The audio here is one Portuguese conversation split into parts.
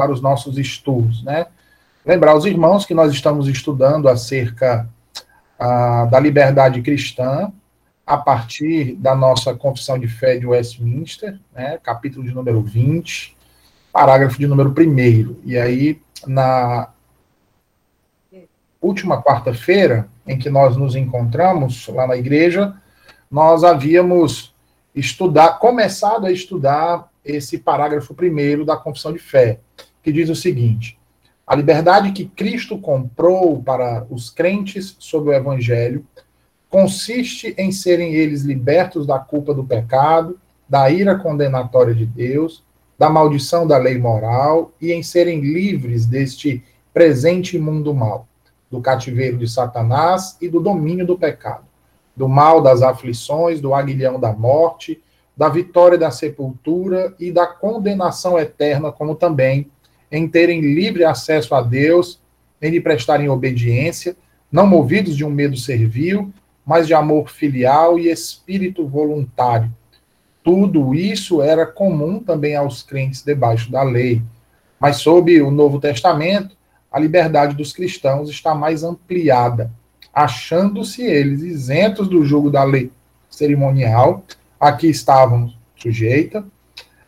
para os nossos estudos, né? Lembrar os irmãos que nós estamos estudando acerca ah, da liberdade cristã a partir da nossa confissão de fé de Westminster, né? Capítulo de número 20, parágrafo de número 1. E aí, na última quarta-feira, em que nós nos encontramos lá na igreja, nós havíamos estudar, começado a estudar esse parágrafo primeiro da confissão de fé, que diz o seguinte: a liberdade que Cristo comprou para os crentes sob o evangelho consiste em serem eles libertos da culpa do pecado, da ira condenatória de Deus, da maldição da lei moral e em serem livres deste presente mundo mal, do cativeiro de Satanás e do domínio do pecado, do mal das aflições, do aguilhão da morte, da vitória da sepultura e da condenação eterna, como também em terem livre acesso a Deus, em lhe prestarem obediência, não movidos de um medo servil, mas de amor filial e espírito voluntário. Tudo isso era comum também aos crentes debaixo da lei. Mas sob o Novo Testamento, a liberdade dos cristãos está mais ampliada, achando-se eles isentos do jugo da lei cerimonial a que estavam sujeita,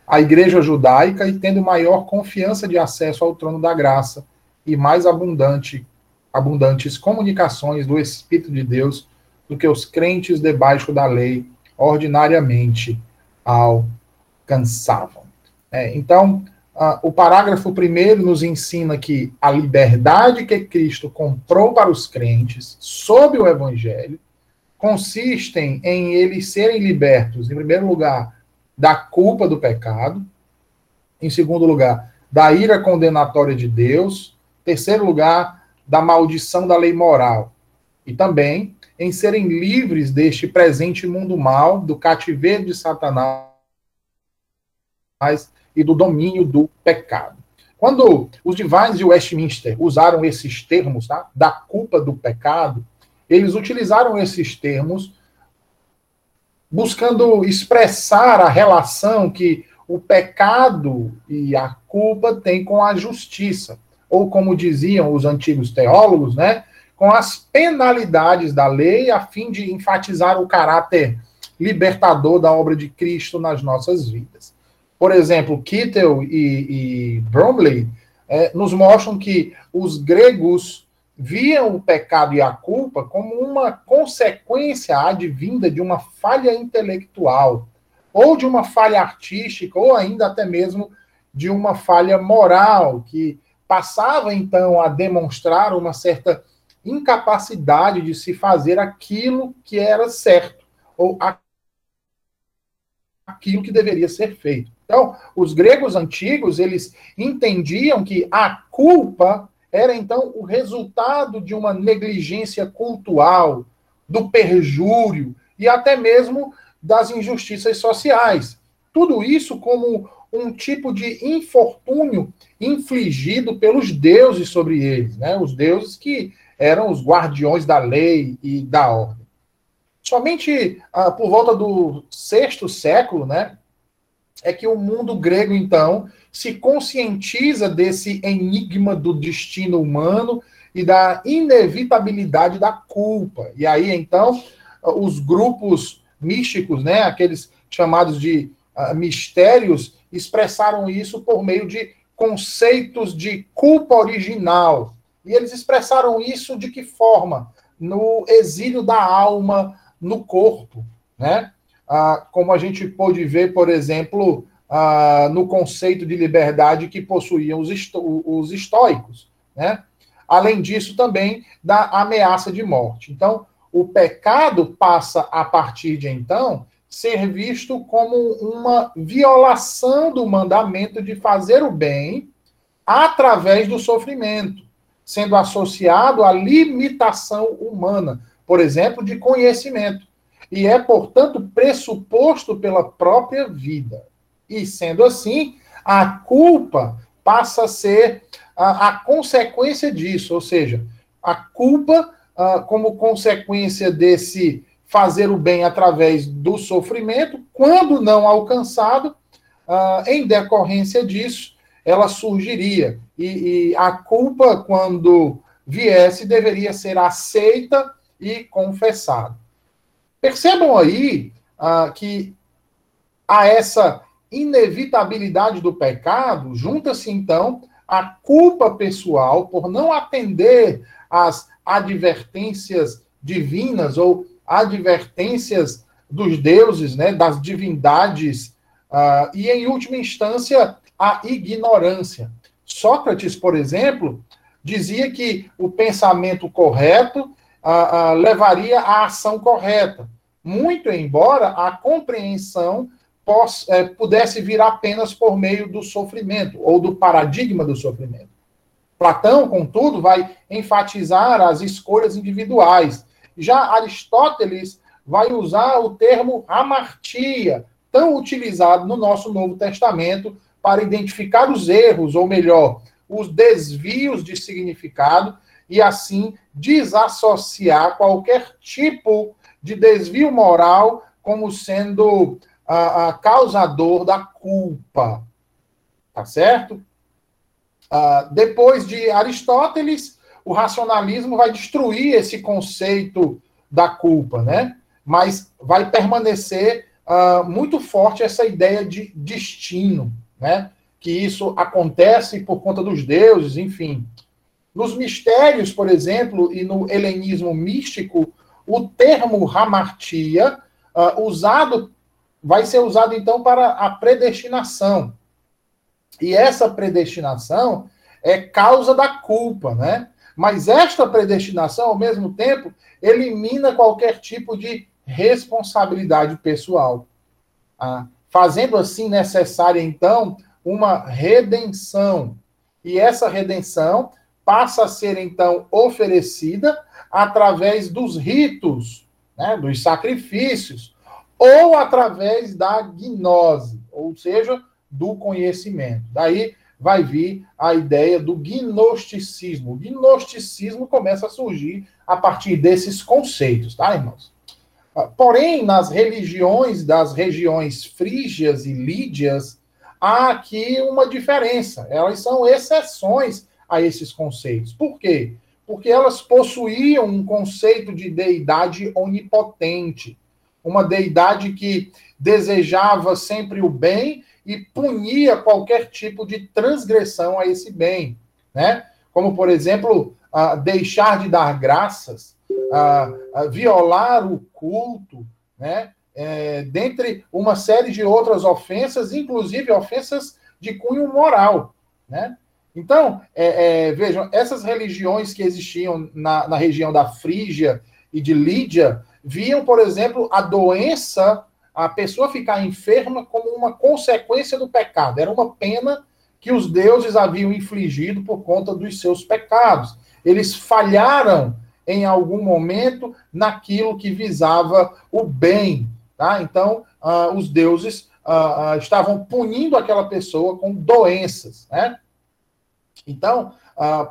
a igreja judaica e tendo maior confiança de acesso ao trono da graça e mais abundante, abundantes comunicações do Espírito de Deus do que os crentes debaixo da lei ordinariamente alcançavam. É, então, uh, o parágrafo primeiro nos ensina que a liberdade que Cristo comprou para os crentes sob o Evangelho consistem em eles serem libertos, em primeiro lugar, da culpa do pecado, em segundo lugar, da ira condenatória de Deus, terceiro lugar, da maldição da lei moral, e também em serem livres deste presente mundo mal, do cativeiro de Satanás e do domínio do pecado. Quando os divines de Westminster usaram esses termos, tá, da culpa do pecado, eles utilizaram esses termos buscando expressar a relação que o pecado e a culpa têm com a justiça, ou como diziam os antigos teólogos, né, com as penalidades da lei, a fim de enfatizar o caráter libertador da obra de Cristo nas nossas vidas. Por exemplo, Kittel e, e Bromley é, nos mostram que os gregos viam o pecado e a culpa como uma consequência advinda de uma falha intelectual, ou de uma falha artística, ou ainda até mesmo de uma falha moral, que passava então a demonstrar uma certa incapacidade de se fazer aquilo que era certo, ou aquilo que deveria ser feito. Então, os gregos antigos, eles entendiam que a culpa era então o resultado de uma negligência cultural, do perjúrio e até mesmo das injustiças sociais. Tudo isso como um tipo de infortúnio infligido pelos deuses sobre eles, né? Os deuses que eram os guardiões da lei e da ordem. Somente ah, por volta do sexto século, né, é que o mundo grego então se conscientiza desse enigma do destino humano e da inevitabilidade da culpa. E aí, então, os grupos místicos, né, aqueles chamados de uh, mistérios, expressaram isso por meio de conceitos de culpa original. E eles expressaram isso de que forma? No exílio da alma no corpo, né? Ah, como a gente pôde ver, por exemplo, ah, no conceito de liberdade que possuíam os, os estoicos. Né? Além disso, também da ameaça de morte. Então, o pecado passa, a partir de então, ser visto como uma violação do mandamento de fazer o bem através do sofrimento, sendo associado à limitação humana, por exemplo, de conhecimento. E é, portanto, pressuposto pela própria vida. E sendo assim, a culpa passa a ser a, a consequência disso, ou seja, a culpa, a, como consequência desse fazer o bem através do sofrimento, quando não alcançado, a, em decorrência disso, ela surgiria. E, e a culpa, quando viesse, deveria ser aceita e confessada. Percebam aí ah, que a essa inevitabilidade do pecado, junta-se então a culpa pessoal por não atender às advertências divinas ou advertências dos deuses, né, das divindades, uh, e em última instância a ignorância. Sócrates, por exemplo, dizia que o pensamento correto uh, uh, levaria à ação correta, muito embora a compreensão é, pudesse vir apenas por meio do sofrimento, ou do paradigma do sofrimento. Platão, contudo, vai enfatizar as escolhas individuais. Já Aristóteles vai usar o termo amartia, tão utilizado no nosso Novo Testamento para identificar os erros, ou melhor, os desvios de significado, e assim desassociar qualquer tipo de desvio moral como sendo a, a causador da culpa. Tá certo? Uh, depois de Aristóteles, o racionalismo vai destruir esse conceito da culpa, né? Mas vai permanecer uh, muito forte essa ideia de destino, né? Que isso acontece por conta dos deuses, enfim. Nos mistérios, por exemplo, e no helenismo místico, o termo hamartia, uh, usado vai ser usado então para a predestinação. E essa predestinação é causa da culpa, né? Mas esta predestinação, ao mesmo tempo, elimina qualquer tipo de responsabilidade pessoal. Ah, fazendo assim necessária, então, uma redenção. E essa redenção passa a ser, então, oferecida através dos ritos, né, dos sacrifícios, ou através da gnose, ou seja, do conhecimento. Daí vai vir a ideia do gnosticismo. O gnosticismo começa a surgir a partir desses conceitos, tá, irmãos? Ah, porém, nas religiões das regiões frígias e lídias, há aqui uma diferença. Elas são exceções a esses conceitos. Por quê? Porque elas possuíam um conceito de deidade onipotente uma deidade que desejava sempre o bem e punia qualquer tipo de transgressão a esse bem, né? Como, por exemplo, uh, deixar de dar graças, uh, violar o culto, né? É, dentre uma série de outras ofensas, inclusive ofensas de cunho moral, né? Então, é, é, vejam, essas religiões que existiam na, na região da Frígia e de Lídia, viam, por exemplo, a doença, a pessoa ficar enferma como uma consequência do pecado. Era uma pena que os deuses haviam infligido por conta dos seus pecados. Eles falharam em algum momento naquilo que visava o bem. Tá? Então, uh, os deuses uh, uh, estavam punindo aquela pessoa com doenças. Né? Então,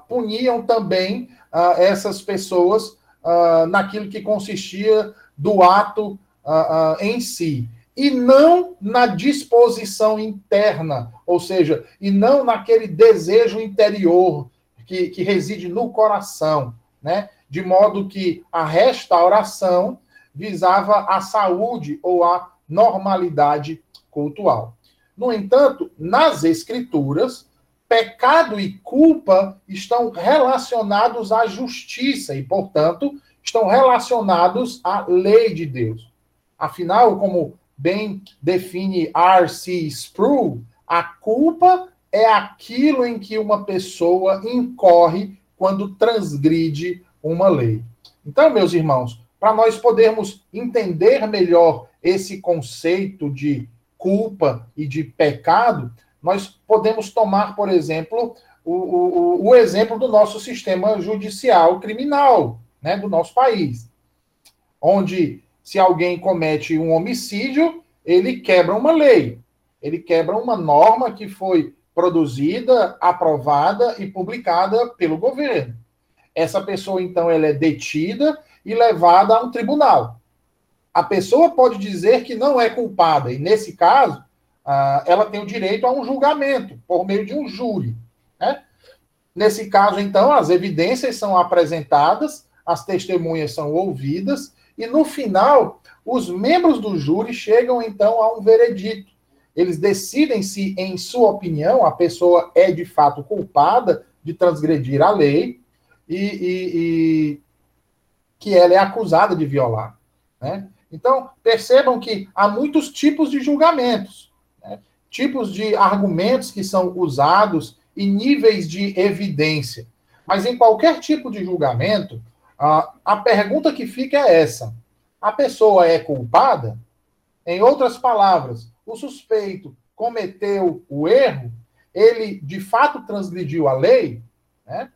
puniam também essas pessoas uh, naquilo que consistia do ato uh, uh, em si. E não na disposição interna, ou seja, e não naquele desejo interior que, que reside no coração, né? De modo que a restauração visava a saúde ou a normalidade cultural. No entanto, nas escrituras, pecado e culpa estão relacionados à justiça e, portanto, estão relacionados à lei de Deus. Afinal, como bem define R.C. Sproul, a culpa é aquilo em que uma pessoa incorre quando transgride uma lei. Então, meus irmãos, para nós podermos entender melhor esse conceito de culpa e de pecado, nós podemos tomar, por exemplo, o, o, o exemplo do nosso sistema judicial criminal, né, do nosso país, onde se alguém comete um homicídio, ele quebra uma lei, ele quebra uma norma que foi produzida, aprovada e publicada pelo governo. Essa pessoa, então, ela é detida e levada a um tribunal. A pessoa pode dizer que não é culpada, e nesse caso, ah, ela tem o direito a um julgamento por meio de um júri. Né? Nesse caso, então, as evidências são apresentadas, as testemunhas são ouvidas, e no final, os membros do júri chegam então a um veredito. Eles decidem se, em sua opinião, a pessoa é de fato culpada de transgredir a lei e, e, e que ela é acusada de violar. Né? Então, percebam que há muitos tipos de julgamentos? Tipos de argumentos que são usados e níveis de evidência. Mas em qualquer tipo de julgamento, a, pergunta que fica é essa: a pessoa é culpada? Em outras palavras, o suspeito cometeu o erro, ele de fato transgrediu a lei, né?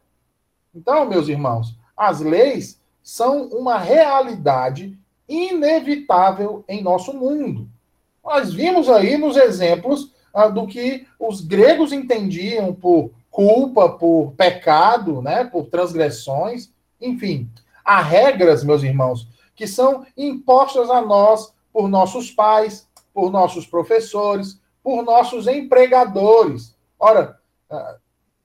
Então, meus irmãos, as leis são uma realidade inevitável em nosso mundo. Nós vimos aí nos exemplos ah, do que os gregos entendiam por culpa, por pecado, né, por transgressões, enfim. Há regras, meus irmãos, que são impostas a nós por nossos pais, por nossos professores, por nossos empregadores. Ora, ah,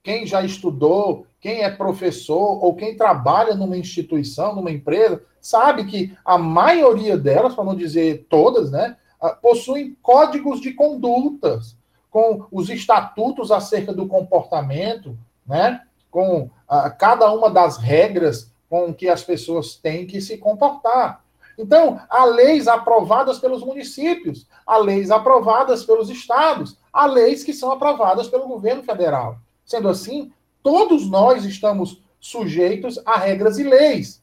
quem já estudou, quem é professor ou quem trabalha numa instituição, numa empresa, sabe que a maioria delas, para não dizer todas, né, possuem códigos de condutas, com os estatutos acerca do comportamento, né, com uh, cada uma das regras com que as pessoas têm que se comportar. Então, há leis aprovadas pelos municípios, há leis aprovadas pelos estados, há leis que são aprovadas pelo governo federal. Sendo assim, todos nós estamos sujeitos a regras e leis.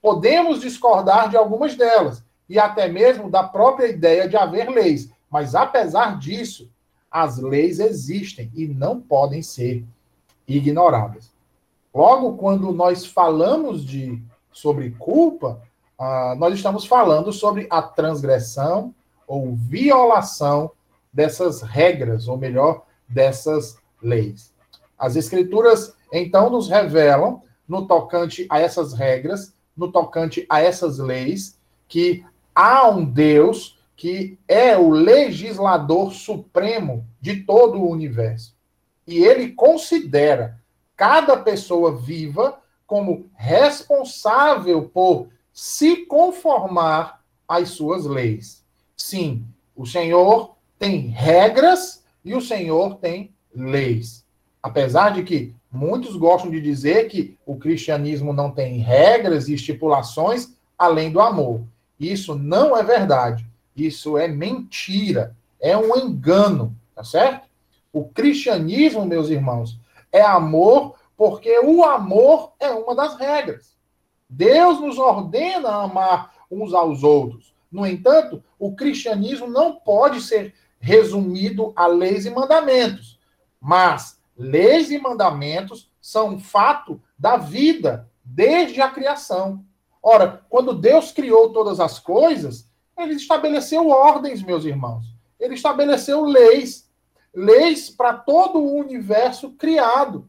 Podemos discordar de algumas delas, e até mesmo da própria ideia de haver leis, mas apesar disso, as leis existem e não podem ser ignoradas. Logo, quando nós falamos de sobre culpa, ah, nós estamos falando sobre a transgressão ou violação dessas regras, ou melhor, dessas leis. As Escrituras, então, nos revelam, no tocante a essas regras, no tocante a essas leis, que há um Deus que é o legislador supremo de todo o universo. E ele considera cada pessoa viva como responsável por se conformar às suas leis. Sim, o Senhor tem regras e o Senhor tem leis. Apesar de que muitos gostam de dizer que o cristianismo não tem regras e estipulações além do amor. Isso não é verdade. Isso é mentira. É um engano, tá certo? O cristianismo, meus irmãos, é amor porque o amor é uma das regras. Deus nos ordena amar uns aos outros. No entanto, o cristianismo não pode ser resumido a leis e mandamentos. Mas leis e mandamentos são um fato da vida desde a criação. Ora, quando Deus criou todas as coisas, ele estabeleceu ordens, meus irmãos. Ele estabeleceu leis, leis para todo o universo criado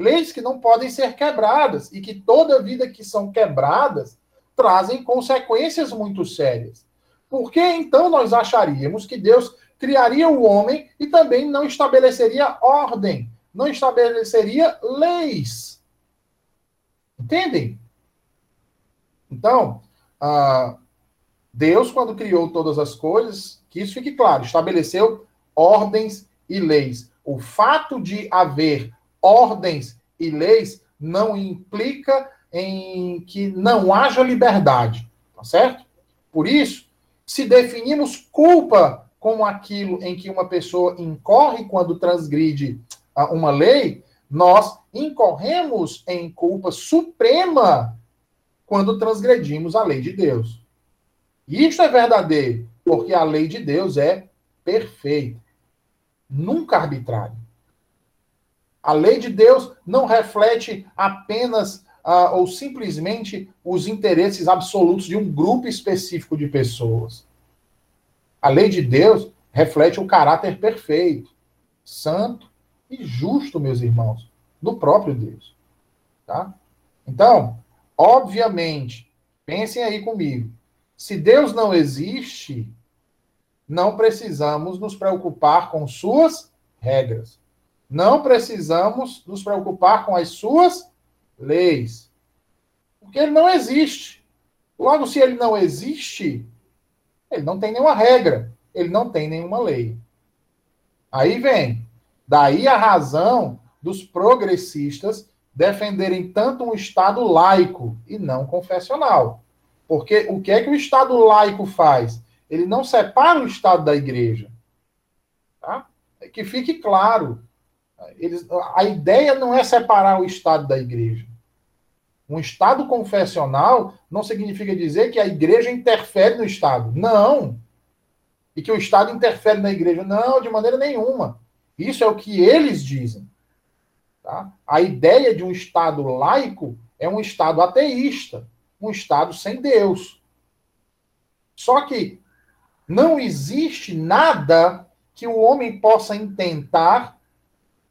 leis que não podem ser quebradas e que toda vida que são quebradas trazem consequências muito sérias. Por que então nós acharíamos que Deus criaria o homem e também não estabeleceria ordem, não estabeleceria leis? Entendem? Então, Deus, quando criou todas as coisas, que isso fique claro, estabeleceu ordens e leis. O fato de haver ordens e leis não implica em que não haja liberdade, tá certo? Por isso, se definimos culpa como aquilo em que uma pessoa incorre quando transgride ah, uma lei, nós incorremos em culpa suprema quando transgredimos a lei de Deus. E isso é verdadeiro, porque a lei de Deus é perfeita, nunca arbitrária. A lei de Deus não reflete apenas uh, ou simplesmente os interesses absolutos de um grupo específico de pessoas. A lei de Deus reflete o caráter perfeito, santo e justo, meus irmãos, do próprio Deus. Tá? Então, obviamente, pensem aí comigo. Se Deus não existe, não precisamos nos preocupar com suas regras. Não precisamos nos preocupar com as suas leis. Porque ele não existe. Logo, se ele não existe, ele não tem nenhuma regra, ele não tem nenhuma lei. Aí vem, daí a razão dos progressistas defenderem tanto um Estado laico e não confessional. Porque o que é que o Estado laico faz? Ele não separa o Estado da igreja. Tá? É que fique claro. Eles, a ideia não é separar o Estado da igreja. Um Estado confessional não significa dizer que a igreja interfere no Estado. Não. E que o Estado interfere na igreja. Não, de maneira nenhuma. Isso é o que eles dizem. Tá? A ideia de um Estado laico é um Estado ateísta, um Estado sem Deus. Só que não existe nada que o homem possa intentar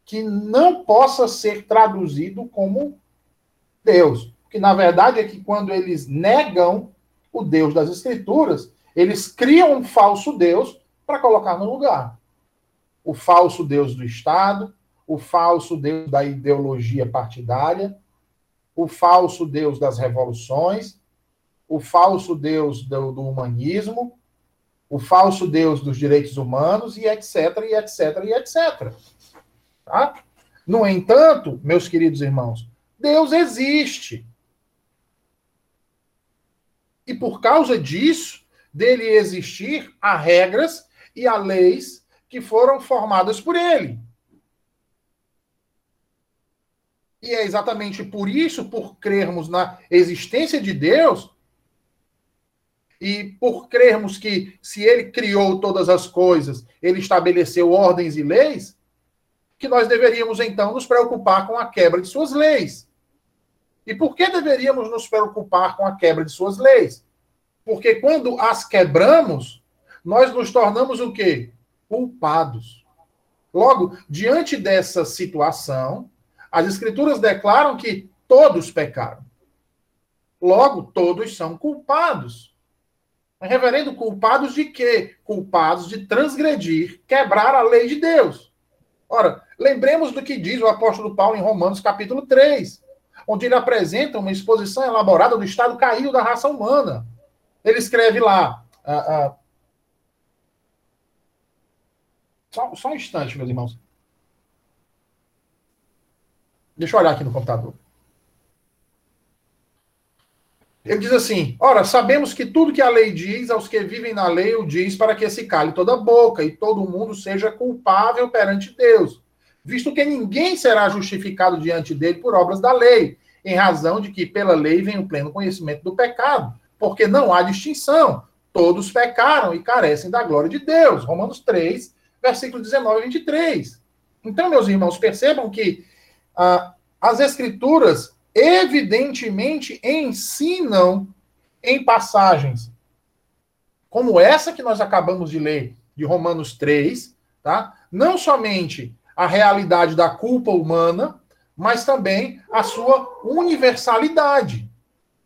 que não possa ser traduzido como Deus. Que na verdade é que quando eles negam o Deus das Escrituras, eles criam um falso Deus para colocar no lugar. O falso Deus do Estado, o falso Deus da ideologia partidária, o falso Deus das revoluções, o falso Deus do, do humanismo, o falso Deus dos direitos humanos e etc, e etc, e etc. Tá? No entanto, meus queridos irmãos, Deus existe. E por causa disso, dele existir, há regras e há leis que foram formadas por ele. E é exatamente por isso, por crermos na existência de Deus, e por crermos que se ele criou todas as coisas, ele estabeleceu ordens e leis, que nós deveríamos então nos preocupar com a quebra de suas leis. E por que deveríamos nos preocupar com a quebra de suas leis? Porque quando as quebramos, nós nos tornamos o quê? Culpados. Logo, diante dessa situação, as escrituras declaram que todos pecaram. Logo, todos são culpados. Reverendo, culpados de quê? Culpados de transgredir, quebrar a lei de Deus. Ora, lembremos do que diz o apóstolo Paulo em Romanos capítulo 3, onde ele apresenta uma exposição elaborada do estado caído da raça humana. Ele escreve lá. Uh, uh, só, só um instante, meus irmãos. Deixa eu olhar aqui no computador. Ele diz assim: Ora, sabemos que tudo que a lei diz, aos que vivem na lei, o diz para que se cale toda boca e todo mundo seja culpável perante Deus, visto que ninguém será justificado diante dele por obras da lei, em razão de que pela lei vem o pleno conhecimento do pecado, porque não há distinção. Todos pecaram e carecem da glória de Deus. Romanos 3, versículo 19 e 23. Então, meus irmãos, percebam que ah, as escrituras evidentemente ensinam em passagens como essa que nós acabamos de ler, de Romanos 3, tá? Não somente a realidade da culpa humana, mas também a sua universalidade.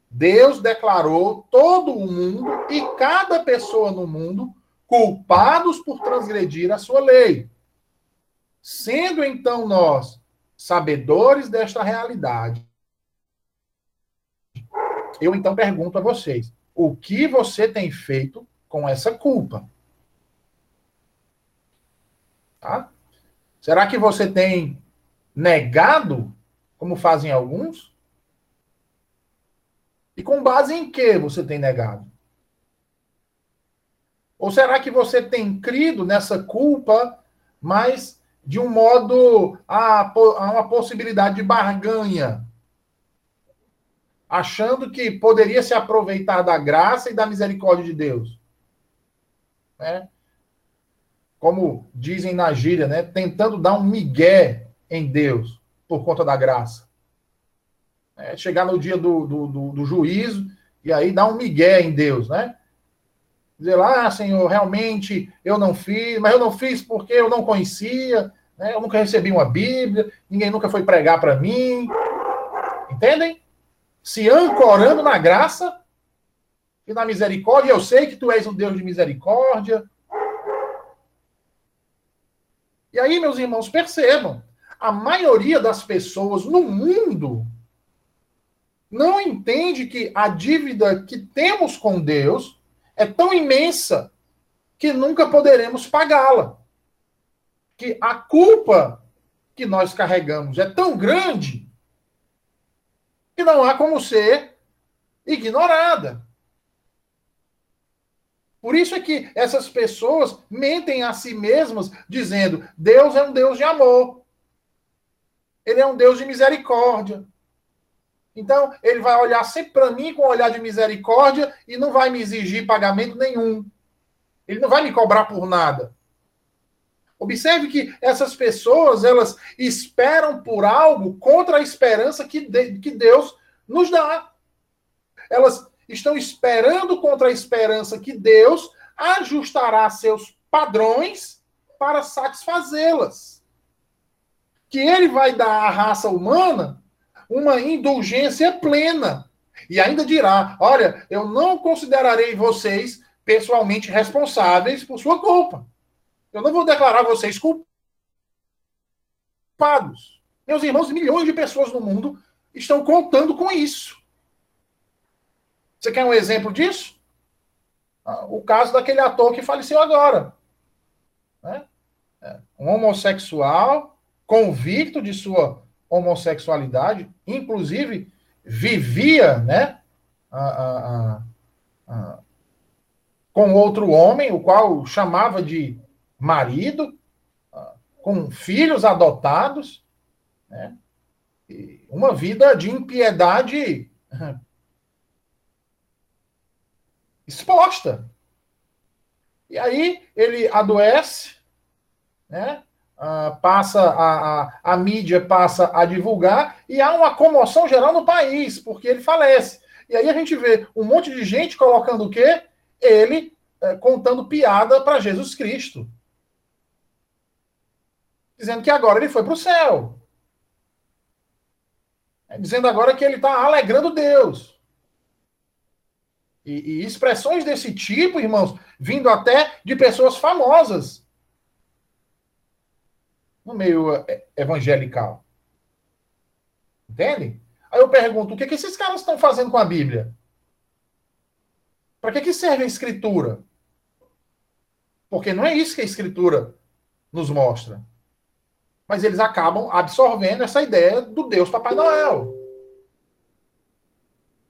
Deus declarou todo o mundo e cada pessoa no mundo culpados por transgredir a sua lei. Sendo então nós sabedores desta realidade. Eu então pergunto a vocês: o que você tem feito com essa culpa? Tá? Será que você tem negado, como fazem alguns? E com base em que você tem negado? Ou será que você tem crido nessa culpa, mas de um modo a, a uma possibilidade de barganha, achando que poderia se aproveitar da graça e da misericórdia de Deus. Né? Como dizem na gíria, né? tentando dar um migué em Deus por conta da graça. É, chegar no dia do, do, do, do juízo e aí dar um migué em Deus, né? Dizer lá, ah, Senhor, realmente eu não fiz, mas eu não fiz porque eu não conhecia, né? eu nunca recebi uma Bíblia, ninguém nunca foi pregar para mim. Entendem? Se ancorando na graça e na misericórdia, eu sei que tu és um Deus de misericórdia. E aí, meus irmãos, percebam, a maioria das pessoas no mundo não entende que a dívida que temos com Deus é tão imensa que nunca poderemos pagá-la. Que a culpa que nós carregamos é tão grande que não há como ser ignorada. Por isso é que essas pessoas mentem a si mesmas, dizendo: Deus é um Deus de amor. Ele é um Deus de misericórdia. Então, ele vai olhar sempre para mim com um olhar de misericórdia e não vai me exigir pagamento nenhum. Ele não vai me cobrar por nada. Observe que essas pessoas, elas esperam por algo contra a esperança que, de, que Deus nos dá. Elas estão esperando contra a esperança que Deus ajustará seus padrões para satisfazê-las. Que ele vai dar à raça humana uma indulgência plena. E ainda dirá: olha, eu não considerarei vocês pessoalmente responsáveis por sua culpa. Eu não vou declarar vocês culpados. Meus irmãos, milhões de pessoas no mundo estão contando com isso. Você quer um exemplo disso? Ah, o caso daquele ator que faleceu agora. Né? É, um homossexual convicto de sua homossexualidade, inclusive vivia né, a, a, a, com outro homem, o qual chamava de marido, com filhos adotados, né, uma vida de impiedade exposta. E aí ele adoece, né? Uh, passa a, a, a, mídia passa a divulgar e há uma comoção geral no país, porque ele falece. E aí a gente vê um monte de gente colocando o quê? Ele é, contando piada para Jesus Cristo. Dizendo que agora ele foi para o céu. É, dizendo agora que ele está alegrando Deus. E, e expressões desse tipo, irmãos, vindo até de pessoas famosas no meio é, evangelical. Entende? Aí eu pergunto, o que, que esses caras estão fazendo com a Bíblia? Para que, que serve a Escritura? Porque não é isso que a Escritura nos mostra. Mas eles acabam absorvendo essa ideia do Deus Papai Noel.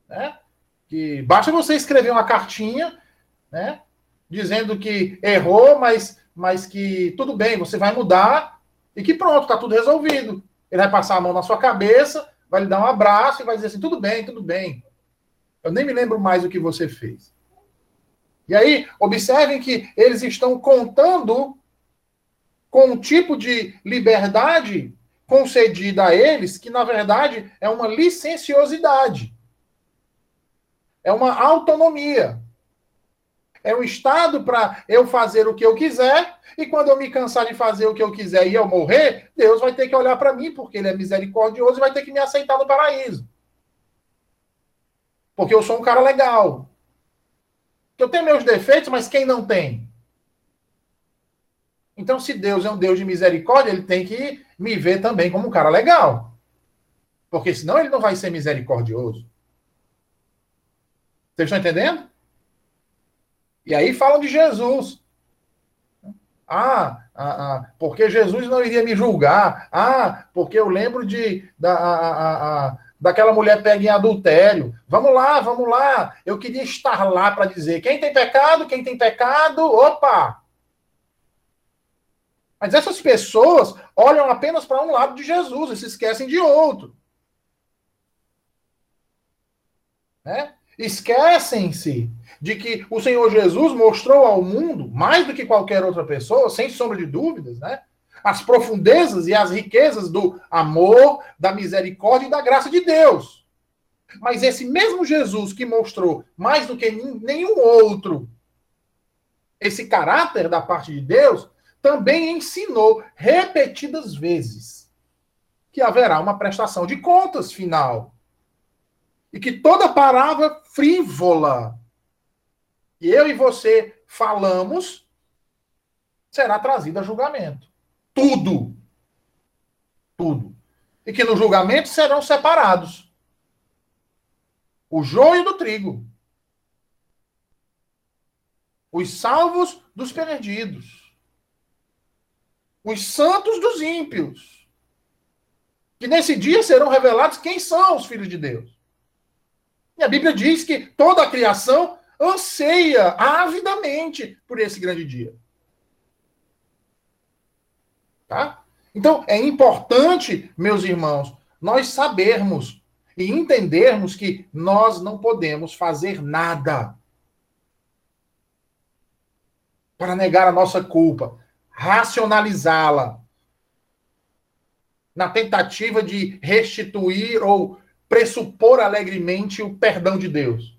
Né? que basta você escrever uma cartinha, né, dizendo que errou, mas, mas que tudo bem, você vai mudar e que pronto, está tudo resolvido. Ele vai passar a mão na sua cabeça, vai lhe dar um abraço e vai dizer assim: tudo bem, tudo bem. Eu nem me lembro mais o que você fez. E aí, observem que eles estão contando com um tipo de liberdade concedida a eles, que na verdade é uma licenciosidade. É uma autonomia. É um estado para eu fazer o que eu quiser, e quando eu me cansar de fazer o que eu quiser e eu morrer, Deus vai ter que olhar para mim, porque Ele é misericordioso e vai ter que me aceitar no paraíso. Porque eu sou um cara legal. Eu tenho meus defeitos, mas quem não tem? Então, se Deus é um Deus de misericórdia, ele tem que me ver também como um cara legal. Porque senão ele não vai ser misericordioso. Vocês estão entendendo? E aí falam de Jesus. Ah, ah, ah, porque Jesus não iria me julgar. Ah, porque eu lembro de da, a, a, daquela mulher pega em adultério. Vamos lá, vamos lá. Eu queria estar lá para dizer quem tem pecado, quem tem pecado, opa! Mas essas pessoas olham apenas para um lado de Jesus e se esquecem de outro. Né? Esquecem-se de que o Senhor Jesus mostrou ao mundo, mais do que qualquer outra pessoa, sem sombra de dúvidas, né? As profundezas e as riquezas do amor, da misericórdia e da graça de Deus. Mas esse mesmo Jesus que mostrou mais do que nenhum outro esse caráter da parte de Deus, também ensinou repetidas vezes que haverá uma prestação de contas final e que toda palavra frívola que eu e você falamos será trazida a julgamento. tudo. Tudo. E que no julgamento serão separados o joio do trigo, os salvos dos perdidos, os santos dos ímpios. Que nesse dia serão revelados quem são os filhos de Deus. E a Bíblia diz que toda a criação anseia avidamente por esse grande dia. Tá? Então, é importante, meus irmãos, nós sabermos e entendermos que nós não podemos fazer nada para negar a nossa culpa, racionalizá-la, na tentativa de restituir ou pressupor alegremente o perdão de Deus.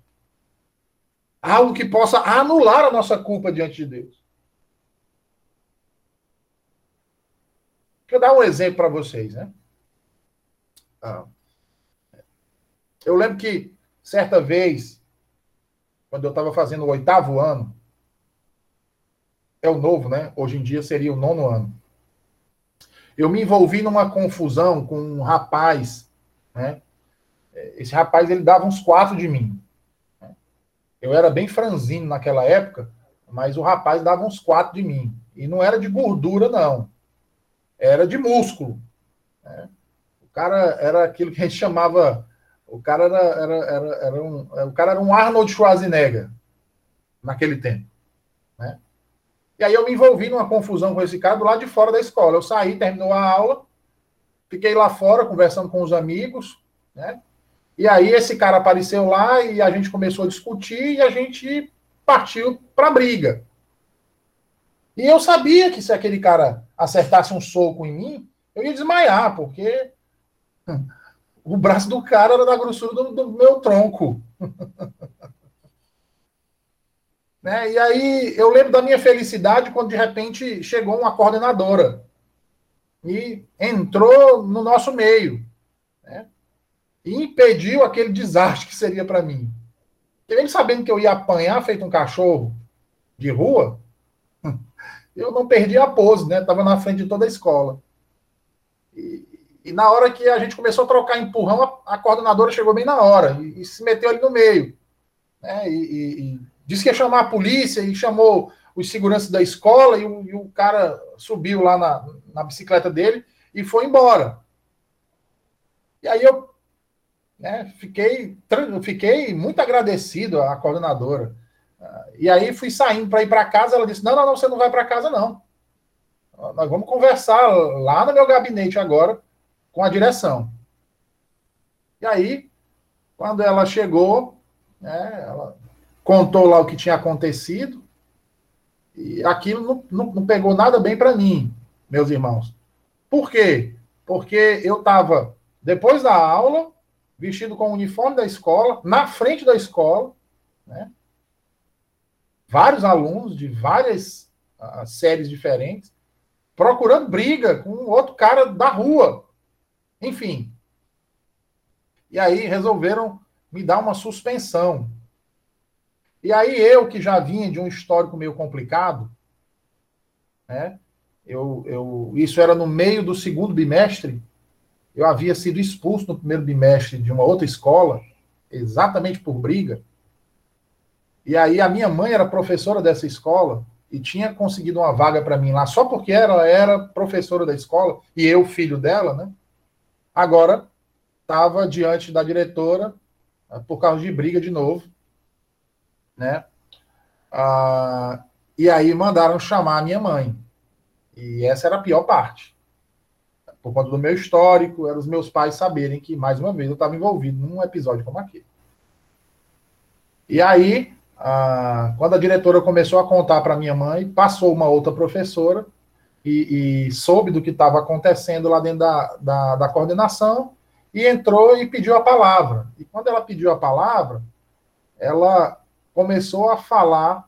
Algo que possa anular a nossa culpa diante de Deus. Deixa eu dar um exemplo para vocês, né? Ah. Eu lembro que certa vez, quando eu estava fazendo o oitavo ano, é o novo, né? Hoje em dia seria o nono ano. Eu me envolvi numa confusão com um rapaz, né? Esse rapaz, ele dava uns quatro de mim. Eu era bem franzino naquela época, mas o rapaz dava uns quatro de mim. E não era de gordura, não. Era de músculo. Né? O cara era aquilo que a gente chamava. O cara era, era, era, era um, o cara era um Arnold Schwarzenegger naquele tempo. Né? E aí eu me envolvi numa confusão com esse cara do lado de fora da escola. Eu saí, terminou a aula, fiquei lá fora conversando com os amigos, né? E aí esse cara apareceu lá e a gente começou a discutir e a gente partiu para briga. E eu sabia que se aquele cara acertasse um soco em mim, eu ia desmaiar, porque o braço do cara era da grossura do, do meu tronco. né? E aí eu lembro da minha felicidade quando de repente chegou uma coordenadora e entrou no nosso meio. E impediu aquele desastre que seria para mim. Ele sabendo que eu ia apanhar feito um cachorro de rua, eu não perdi a pose, né? Estava na frente de toda a escola. E, e, na hora que a gente começou a trocar empurrão, a, a coordenadora chegou bem na hora e, e se meteu ali no meio. Né? E, e, disse que ia chamar a polícia e chamou os seguranças da escola e o, o cara subiu lá na, na bicicleta dele e foi embora. E aí eu né? Fiquei, fiquei muito agradecido à coordenadora. Ah, e aí fui saindo para ir para casa, ela disse: Não, não, não, você não vai para casa, não. Nós vamos conversar lá no meu gabinete agora com a direção. E aí, quando ela chegou, né, ela contou lá o que tinha acontecido, e aquilo não, não, não pegou nada bem para mim, meus irmãos. Por quê? Porque eu estava, depois da aula, vestido com o uniforme da escola, na frente da escola, né? Vários alunos de várias uh, séries diferentes, procurando briga com outro cara da rua. Enfim. E aí resolveram me dar uma suspensão. E aí eu, que já vinha de um histórico meio complicado, né? Eu, eu, isso era no meio do segundo bimestre, eu havia sido expulso no primeiro bimestre de uma outra escola, exatamente por briga. E aí a minha mãe era professora dessa escola e tinha conseguido uma vaga para mim lá só porque ela era professora da escola e eu filho dela, né? Agora estava diante da diretora ah, por causa de briga de novo, né? Ah, e aí mandaram chamar a minha mãe. E essa era a pior parte por conta do meu histórico, eram os meus pais saberem que, mais uma vez, eu estava envolvido num episódio como aquele. E aí, a, quando a diretora começou a contar para minha mãe, passou uma outra professora e, e soube do que estava acontecendo lá dentro da, da, da, coordenação e entrou e pediu a palavra. E quando ela pediu a palavra, ela começou a falar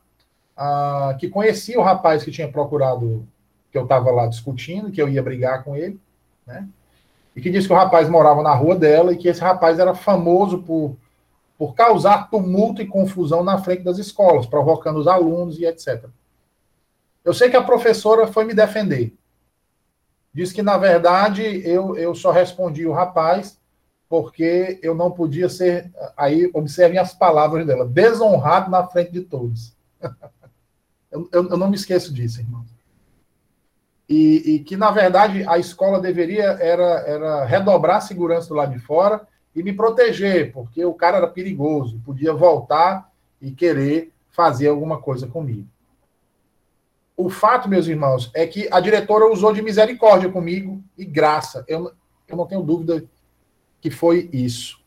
que conhecia o rapaz que tinha procurado, que eu estava lá discutindo, que eu ia brigar com ele, né? E que disse que o rapaz morava na rua dela e que esse rapaz era famoso por, por causar tumulto e confusão na frente das escolas, provocando os alunos e etc. Eu sei que a professora foi me defender. diz que, na verdade, eu, eu só respondi o rapaz porque eu não podia ser, aí observem as palavras dela, desonrado na frente de todos. eu, eu, eu, não me esqueço disso, irmão. E, e, que, na verdade, a escola deveria era, era redobrar a segurança do lado de fora e me proteger, porque o cara era perigoso, podia voltar e querer fazer alguma coisa comigo. O fato, meus irmãos, é que a diretora usou de misericórdia comigo e graça. Eu, eu não tenho dúvida que foi isso.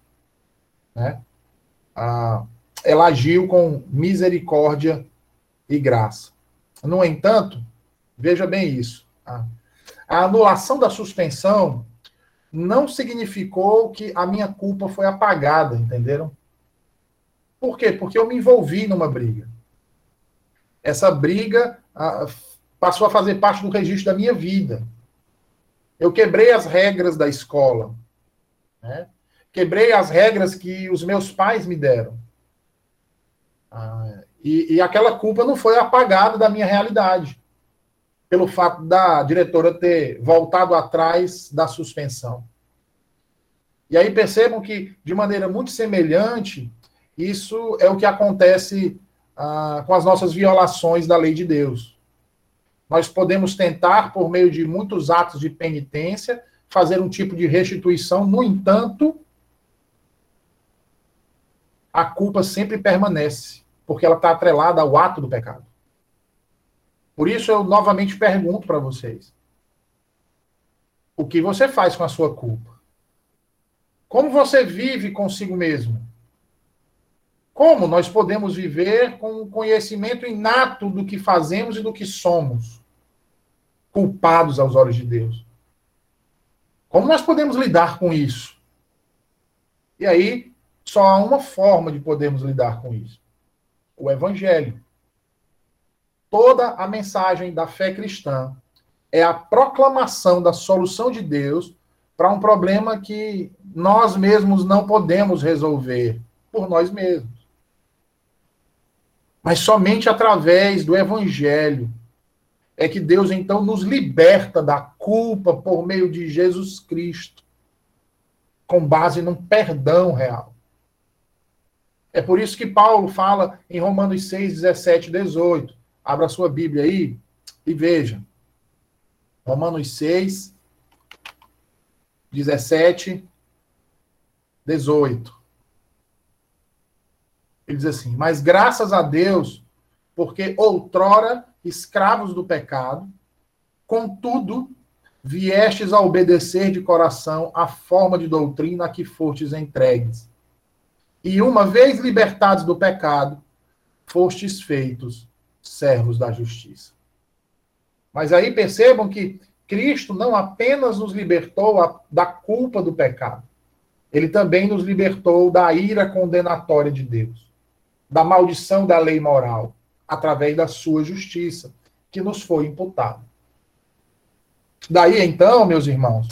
Né? Ah, ela agiu com misericórdia e graça. No entanto, veja bem isso. A anulação da suspensão não significou que a minha culpa foi apagada, entenderam? Por quê? Porque eu me envolvi numa briga. Essa briga ah, passou a fazer parte do registro da minha vida. Eu quebrei as regras da escola. Né? Quebrei as regras que os meus pais me deram. Ah, e, e aquela culpa não foi apagada da minha realidade, pelo fato da diretora ter voltado atrás da suspensão. E aí percebam que, de maneira muito semelhante, isso é o que acontece ah, com as nossas violações da lei de Deus. Nós podemos tentar, por meio de muitos atos de penitência, fazer um tipo de restituição, no entanto, a culpa sempre permanece, porque ela está atrelada ao ato do pecado. Por isso eu novamente pergunto para vocês: o que você faz com a sua culpa? Como você vive consigo mesmo? Como nós podemos viver com o conhecimento inato do que fazemos e do que somos, culpados aos olhos de Deus? Como nós podemos lidar com isso? E aí, só há uma forma de podermos lidar com isso: o Evangelho. Toda a mensagem da fé cristã é a proclamação da solução de Deus para um problema que nós mesmos não podemos resolver por nós mesmos. Mas somente através do Evangelho é que Deus então nos liberta da culpa por meio de Jesus Cristo, com base num perdão real. É por isso que Paulo fala em Romanos 6, 17 e 18. Abra sua Bíblia aí e veja. Romanos 6, 17, 18. Ele diz assim: Mas graças a Deus, porque outrora escravos do pecado, contudo, viestes a obedecer de coração a forma de doutrina que fostes entregues. E uma vez libertados do pecado, fostes feitos servos da justiça. Mas aí percebam que Cristo não apenas nos libertou da culpa do pecado, ele também nos libertou da ira condenatória de Deus, da maldição da lei moral, através da sua justiça, que nos foi imputada. Daí então, meus irmãos,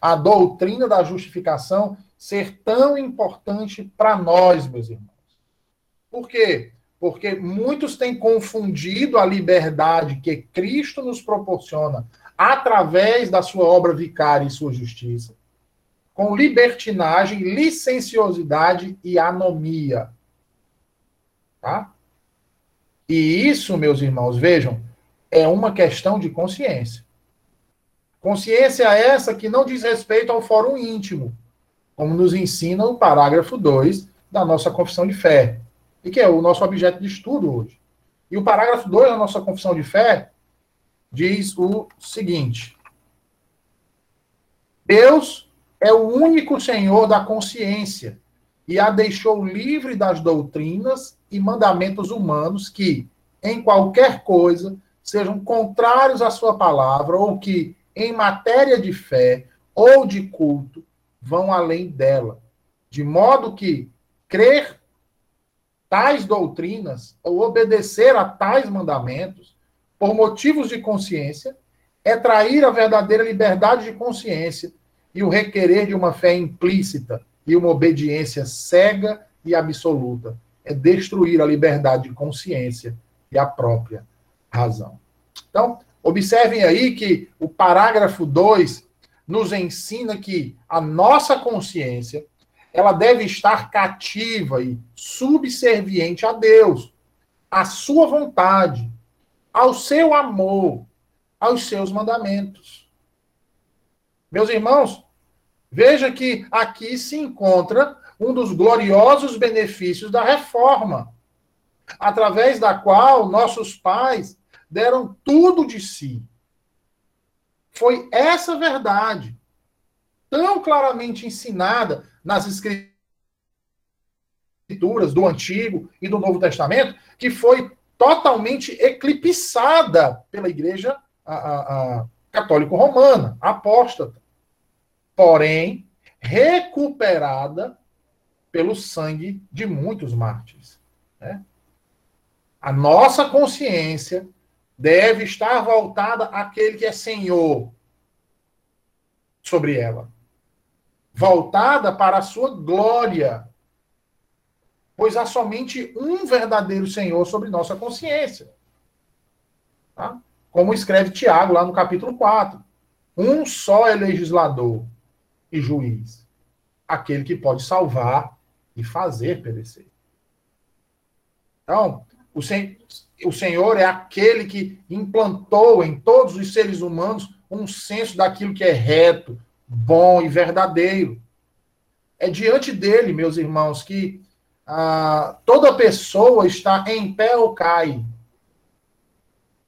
a doutrina da justificação ser tão importante para nós, meus irmãos. Por quê? Porque muitos têm confundido a liberdade que Cristo nos proporciona através da sua obra vicária e sua justiça com libertinagem, licenciosidade e anomia. Tá? E isso, meus irmãos, vejam, é uma questão de consciência. Consciência essa que não diz respeito ao fórum íntimo, como nos ensina o parágrafo 2 da nossa confissão de fé, e que é o nosso objeto de estudo hoje. E o parágrafo 2 da nossa confissão de fé diz o seguinte: Deus é o único Senhor da consciência e a deixou livre das doutrinas e mandamentos humanos que, em qualquer coisa, sejam contrários à sua palavra ou que, em matéria de fé ou de culto, vão além dela. De modo que crer tais doutrinas ou obedecer a tais mandamentos por motivos de consciência é trair a verdadeira liberdade de consciência e o requerer de uma fé implícita e uma obediência cega e absoluta é destruir a liberdade de consciência e a própria razão. Então, Observem aí que o parágrafo 2 nos ensina que a nossa consciência ela deve estar cativa e subserviente a Deus, à sua vontade, ao seu amor, aos seus mandamentos. Meus irmãos, veja que aqui se encontra um dos gloriosos benefícios da reforma, através da qual nossos pais deram tudo de si. Foi essa verdade, tão claramente ensinada nas escrituras do Antigo e do Novo Testamento, que foi totalmente eclipsada pela Igreja católico-romana, apóstata. Porém, recuperada pelo sangue de muitos mártires. Né? A nossa consciência deve estar voltada àquele que é Senhor sobre ela. Voltada para a sua glória. Pois há somente um verdadeiro Senhor sobre nossa consciência. Tá? Como escreve Tiago lá no capítulo 4. Um só é legislador e juiz. Aquele que pode salvar e fazer perecer. Então, o, sen o Senhor é aquele que implantou em todos os seres humanos um senso daquilo que é reto, bom e verdadeiro. É diante dele, meus irmãos, que ah, toda pessoa está em pé ou cai.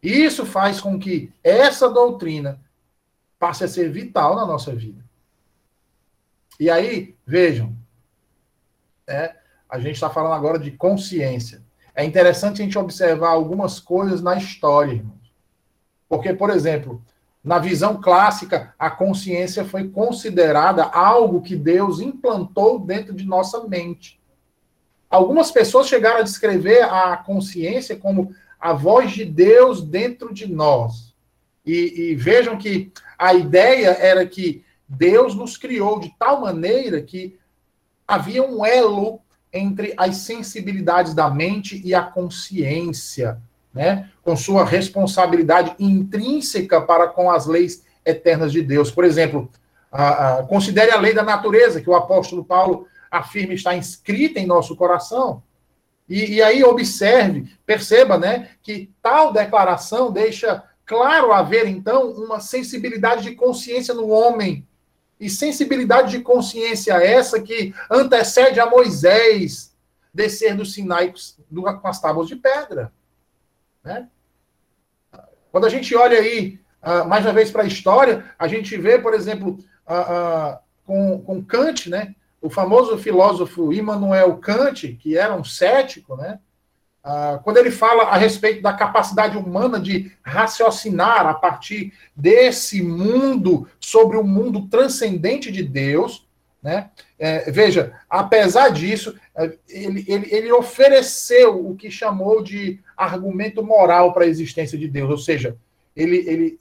Isso faz com que essa doutrina passe a ser vital na nossa vida. E aí, vejam, é, a gente está falando agora de consciência. É interessante a gente observar algumas coisas na história, irmãos. Porque, por exemplo, na visão clássica, a consciência foi considerada algo que Deus implantou dentro de nossa mente. Algumas pessoas chegaram a descrever a consciência como a voz de Deus dentro de nós. E, e, vejam que a ideia era que Deus nos criou de tal maneira que havia um elo entre as sensibilidades da mente e a consciência, né? com sua responsabilidade intrínseca para com as leis eternas de Deus. Por exemplo, considere a lei da natureza, que o apóstolo Paulo afirma está inscrita em nosso coração. E, e aí observe, perceba né, que tal declaração deixa claro haver, então, uma sensibilidade de consciência no homem e sensibilidade de consciência essa que antecede a Moisés descer do Sinai com as tábuas de pedra. Né? Quando a gente olha aí, uh, mais uma vez para a história, a gente vê, por exemplo, uh, uh, com, com Kant, né? o famoso filósofo Immanuel Kant, que era um cético, né? Quando ele fala a respeito da capacidade humana de raciocinar a partir desse mundo sobre o mundo transcendente de Deus, né? É, veja, apesar disso, é, ele, ele, ele ofereceu o que chamou de argumento moral para a existência de Deus, ou seja, ele, ele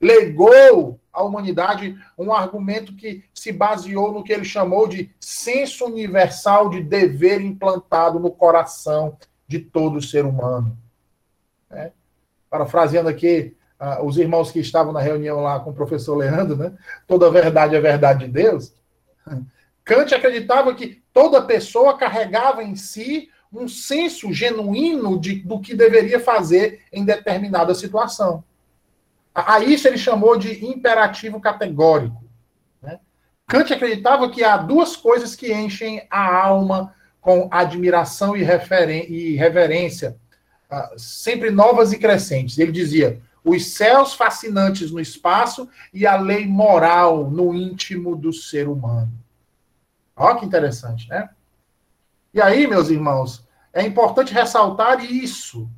legou à humanidade um argumento que se baseou no que ele chamou de senso universal de dever implantado no coração de todo ser humano. Né? Parafraseando aqui uh, os irmãos que estavam na reunião lá com o professor Leandro, né? toda verdade é verdade de Deus. Kant acreditava que toda pessoa carregava em si um senso genuíno de, do que deveria fazer em determinada situação. A, a isso ele chamou de imperativo categórico. Né? Kant acreditava que há duas coisas que enchem a alma com admiração e, e reverência, uh, sempre novas e crescentes. Ele dizia: os céus fascinantes no espaço e a lei moral no íntimo do ser humano. Olha que interessante, né? E aí, meus irmãos, é importante ressaltar isso,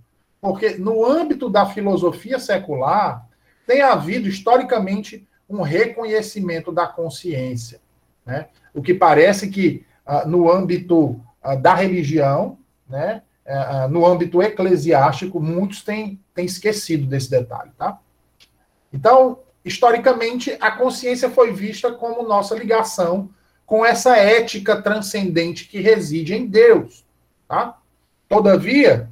porque no âmbito da filosofia secular, tem havido historicamente um reconhecimento da consciência. Né? O que parece que, uh, no âmbito da religião, né? É, no âmbito eclesiástico, muitos têm, têm esquecido desse detalhe, tá? Então, historicamente, a consciência foi vista como nossa ligação com essa ética transcendente que reside em Deus, tá? Todavia,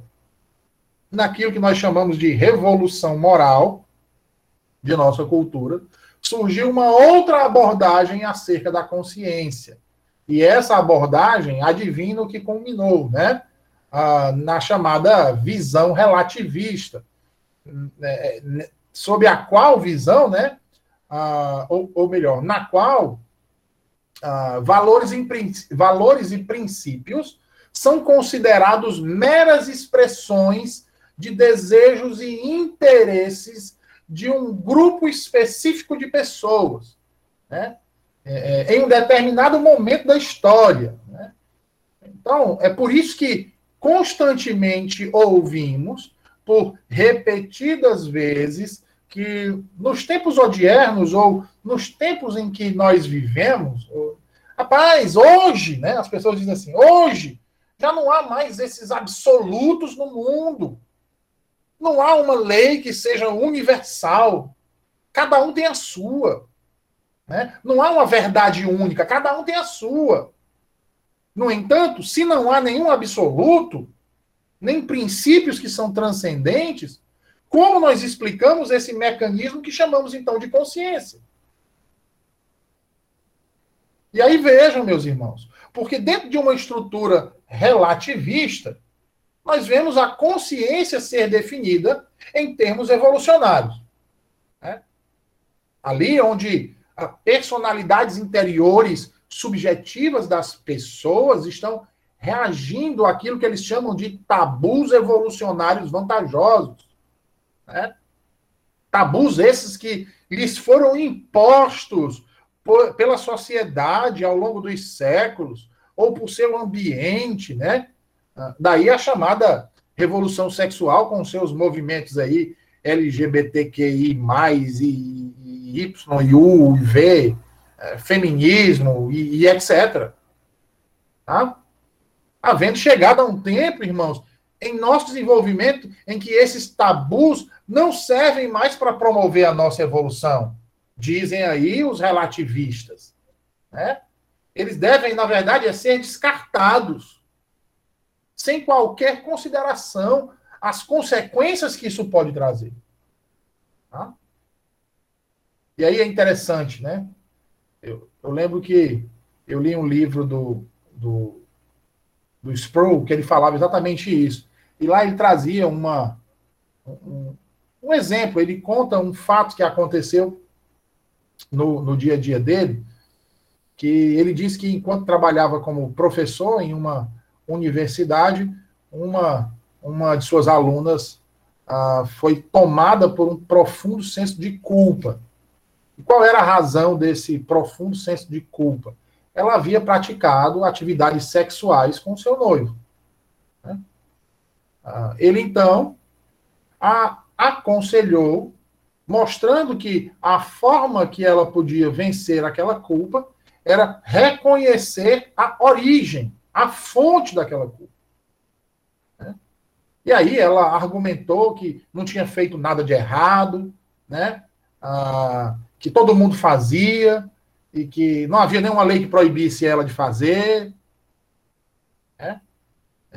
naquilo que nós chamamos de revolução moral, de nossa cultura, surgiu uma outra abordagem acerca da consciência. E essa abordagem, adivina o que culminou, né? Ah, na chamada visão relativista, né, né, sob a qual visão, né? Ah, ou, ou, melhor, na qual ah, valores, valores e princípios são considerados meras expressões de desejos e interesses de um grupo específico de pessoas, né? É, é, em um determinado momento da história. Né? Então, é por isso que constantemente ouvimos, por repetidas vezes, que nos tempos odiernos ou nos tempos em que nós vivemos, rapaz, hoje, né, as pessoas dizem assim, hoje já não há mais esses absolutos no mundo. Não há uma lei que seja universal. Cada um tem a sua. Né? Não há uma verdade única, cada um tem a sua. No entanto, se não há nenhum absoluto, nem princípios que são transcendentes, como nós explicamos esse mecanismo que chamamos então de consciência? E aí vejam, meus irmãos, porque dentro de uma estrutura relativista, nós vemos a consciência ser definida em termos evolucionários. Né? Ali onde personalidades interiores subjetivas das pessoas estão reagindo àquilo que eles chamam de tabus evolucionários vantajosos. Né? Tabus esses que lhes foram impostos por, pela sociedade ao longo dos séculos, ou por seu ambiente, né? Ah, daí a chamada revolução sexual com seus movimentos aí LGBTQI+, e, e Y, e U, e V, é, feminismo e, e etc. Tá? Havendo chegado a um tempo, irmãos, em nosso desenvolvimento, em que esses tabus não servem mais para promover a nossa evolução. Dizem aí os relativistas. Né? Eles devem, na verdade, ser descartados sem qualquer consideração as consequências que isso pode trazer. Tá? E aí é interessante, né? Eu, eu, lembro que eu li um livro do, do, do Sproul que ele falava exatamente isso. E lá ele trazia uma, um, um exemplo, ele conta um fato que aconteceu no, no dia a dia dele, que ele disse que enquanto trabalhava como professor em uma universidade, uma, uma de suas alunas ah, foi tomada por um profundo senso de culpa. E qual era a razão desse profundo senso de culpa? Ela havia praticado atividades sexuais com seu noivo. Né? Ah, ele então a aconselhou, mostrando que a forma que ela podia vencer aquela culpa era reconhecer a origem a fonte daquela culpa. Né? E aí ela argumentou que não tinha feito nada de errado, né? Ah, que todo mundo fazia e que não havia nenhuma lei que proibisse ela de fazer. Né?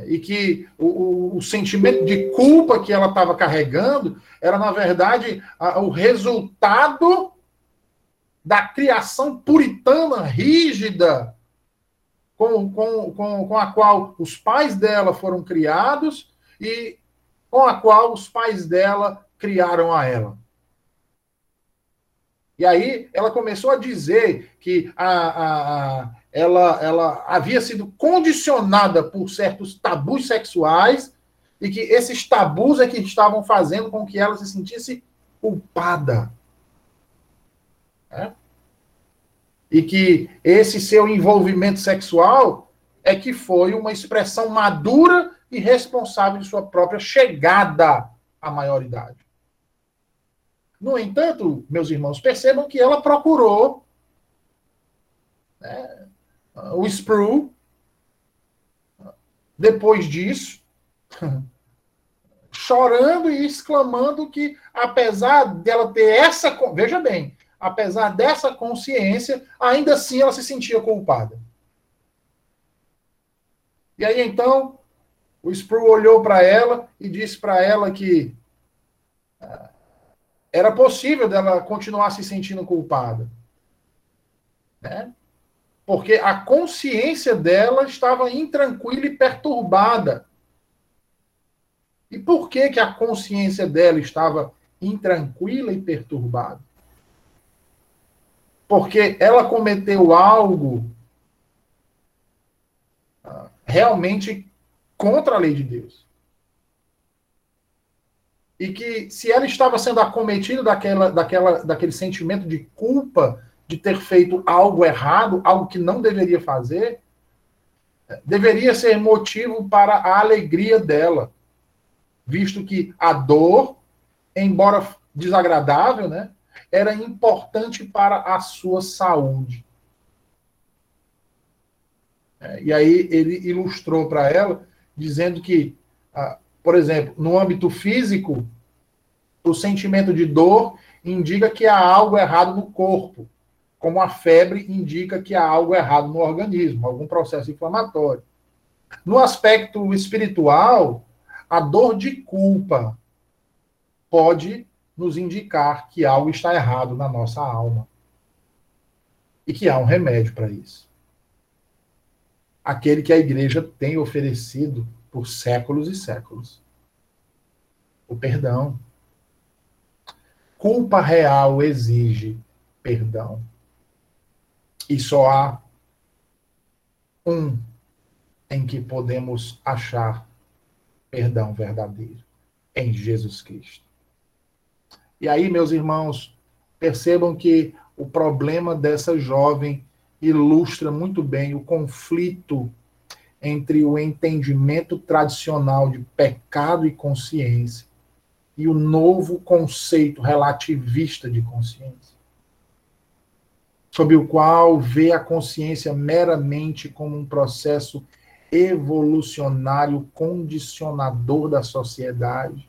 E que o, o, o, sentimento de culpa que ela estava carregando era, na verdade, a, o resultado da criação puritana, rígida, com, com, com, com a qual os pais dela foram criados e com a qual os pais dela criaram a ela. E aí ela começou a dizer que a, a, ela, ela havia sido condicionada por certos tabus sexuais e que esses tabus é que estavam fazendo com que ela se sentisse culpada. É? e que esse seu envolvimento sexual é que foi uma expressão madura e responsável de sua própria chegada à maioridade. No entanto, meus irmãos, percebam que ela procurou né, o Spru, depois disso, chorando e exclamando que, apesar dela ter essa. Veja bem, apesar dessa consciência, ainda assim ela se sentia culpada. E aí então, o Spru olhou para ela e disse para ela que era possível dela continuar se sentindo culpada. Né? Porque a consciência dela estava intranquila e perturbada. E por que, que a consciência dela estava intranquila e perturbada? Porque ela cometeu algo ah, realmente contra a lei de Deus. E que se ela estava sendo acometida daquela, daquela, daquele sentimento de culpa de ter feito algo errado, algo que não deveria fazer, deveria ser motivo para a alegria dela, visto que a dor, embora desagradável, né, era importante para a sua saúde. É, e aí ele ilustrou para ela, dizendo que, ah, por exemplo, no âmbito físico, o sentimento de dor indica que há algo errado no corpo como a febre indica que há algo errado no organismo, algum processo inflamatório. No aspecto espiritual, a dor de culpa pode nos indicar que algo está errado na nossa alma. E que há um remédio para isso. Aquele que a igreja tem oferecido por séculos e séculos. O perdão. Culpa real exige perdão. E só há um em que podemos achar perdão verdadeiro em Jesus Cristo. E aí, meus irmãos, percebam que o problema dessa jovem ilustra muito bem o conflito entre o entendimento tradicional de pecado e consciência e o novo conceito relativista de consciência sob o qual vê a consciência meramente como um processo evolucionário condicionador da sociedade,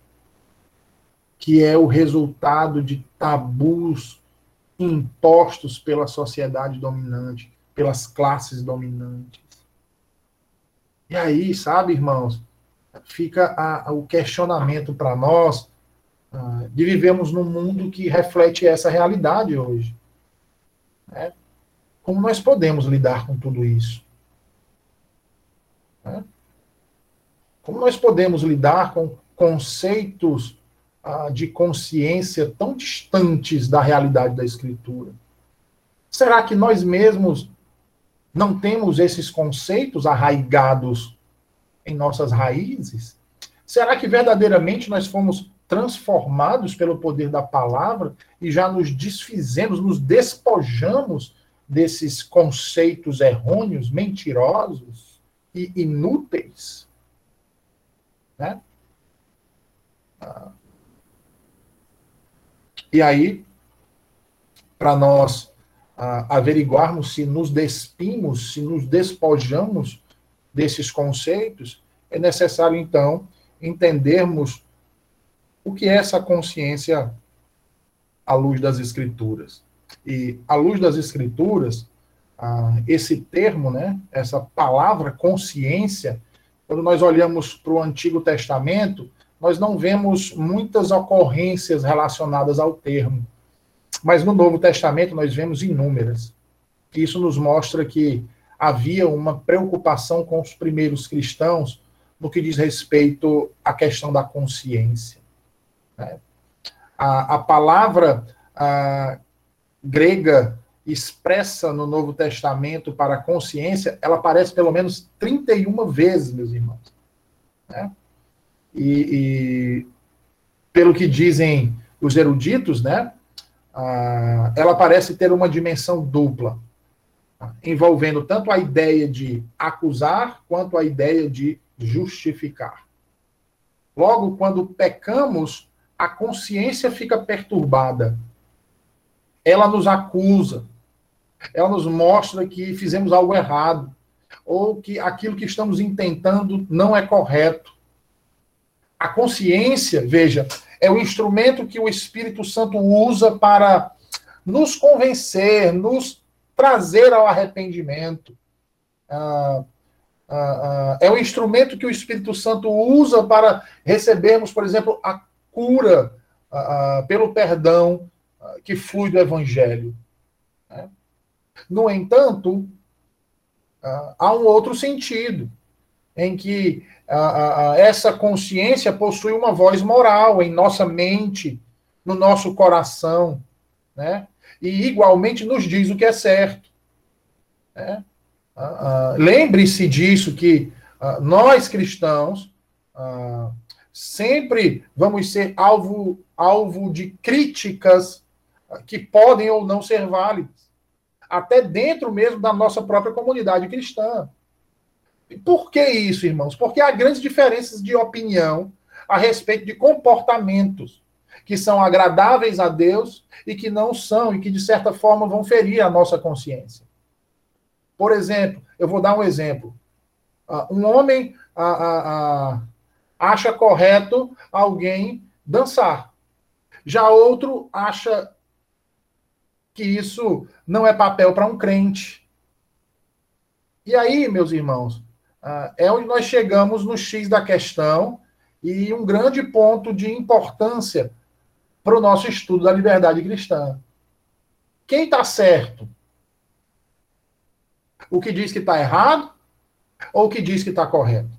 que é o resultado de tabus impostos pela sociedade dominante, pelas classes dominantes. E aí, sabe, irmãos, fica a, a, o questionamento para nós uh, de vivemos num mundo que reflete essa realidade hoje. Né? Como nós podemos lidar com tudo isso? Né? Como nós podemos lidar com conceitos ah, de consciência tão distantes da realidade da Escritura? Será que nós mesmos não temos esses conceitos arraigados em nossas raízes? Será que verdadeiramente nós fomos transformados pelo poder da palavra e já nos desfizemos, nos despojamos desses conceitos errôneos, mentirosos e inúteis. Né? Ah. E aí, para nós ah, averiguarmos se nos despimos, se nos despojamos desses conceitos, é necessário, então, entendermos o que é essa consciência à luz das escrituras? E à luz das escrituras, ah, esse termo, né, essa palavra consciência, quando nós olhamos para o Antigo Testamento, nós não vemos muitas ocorrências relacionadas ao termo. Mas no Novo Testamento nós vemos inúmeras. Isso nos mostra que havia uma preocupação com os primeiros cristãos no que diz respeito à questão da consciência. Né? A, a palavra a, grega expressa no Novo Testamento para consciência, ela aparece pelo menos 31 vezes, meus irmãos. Né? E, e, pelo que dizem os eruditos, né, ela parece ter uma dimensão dupla, envolvendo tanto a ideia de acusar quanto a ideia de justificar. Logo, quando pecamos, a consciência fica perturbada. Ela nos acusa. Ela nos mostra que fizemos algo errado. Ou que aquilo que estamos intentando não é correto. A consciência, veja, é o instrumento que o Espírito Santo usa para nos convencer, nos trazer ao arrependimento. Ah, ah, ah, é o instrumento que o Espírito Santo usa para recebermos, por exemplo, a cura uh, pelo perdão uh, que flui do Evangelho. Né? No entanto, há um outro sentido, em que essa consciência possui uma voz moral em nossa mente, no nosso coração, né? e igualmente nos diz o que é certo. Né? Lembre-se disso, que nós cristãos sempre vamos ser alvo, alvo de críticas que podem ou não ser válidas, até dentro mesmo da nossa própria comunidade cristã. Por que isso, irmãos? Porque há grandes diferenças de opinião a respeito de comportamentos que são agradáveis a Deus e que não são, e que de certa forma vão ferir a nossa consciência. Por exemplo, eu vou dar um exemplo. Uh, um homem uh, uh, acha correto alguém dançar. Já outro acha que isso não é papel para um crente. E aí, meus irmãos, é onde nós chegamos no X da questão e um grande ponto de importância para o nosso estudo da liberdade cristã. Quem está certo? O que diz que está errado ou o que diz que está correto?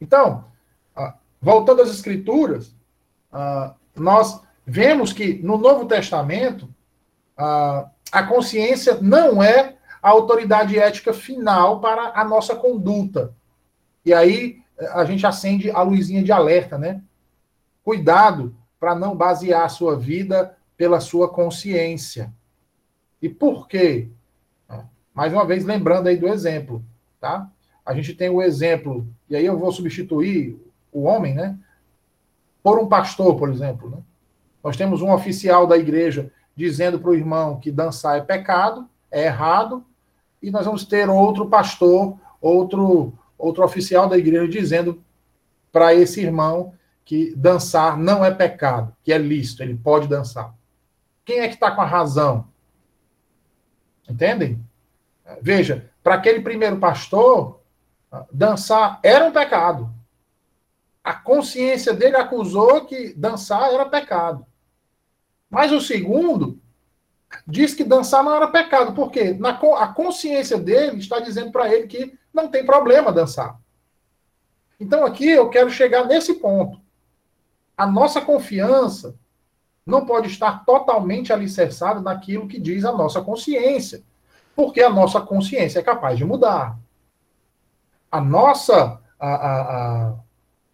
Então, ah, voltando às Escrituras, ah, nós vemos que no Novo Testamento ah, a consciência não é a autoridade ética final para a nossa conduta. E aí a gente acende a luzinha de alerta, né? Cuidado para não basear a sua vida pela sua consciência. E por quê? Mais uma vez, lembrando aí do exemplo, tá? A gente tem o exemplo e aí eu vou substituir o homem, né? Por um pastor, por exemplo. Né? Nós temos um oficial da igreja dizendo para o irmão que dançar é pecado, é errado, e nós vamos ter outro pastor, outro, outro oficial da igreja dizendo para esse irmão que dançar não é pecado, que é lícito, ele pode dançar. Quem é que está com a razão? Entendem? Veja, para aquele primeiro pastor, dançar era um pecado. A consciência dele acusou que dançar era pecado. Mas o segundo diz que dançar não era pecado, porque na, a consciência dele está dizendo para ele que não tem problema dançar. Então aqui eu quero chegar nesse ponto. A nossa confiança não pode estar totalmente alicerçada naquilo que diz a nossa consciência, porque a nossa consciência é capaz de mudar a nossa, a, a, a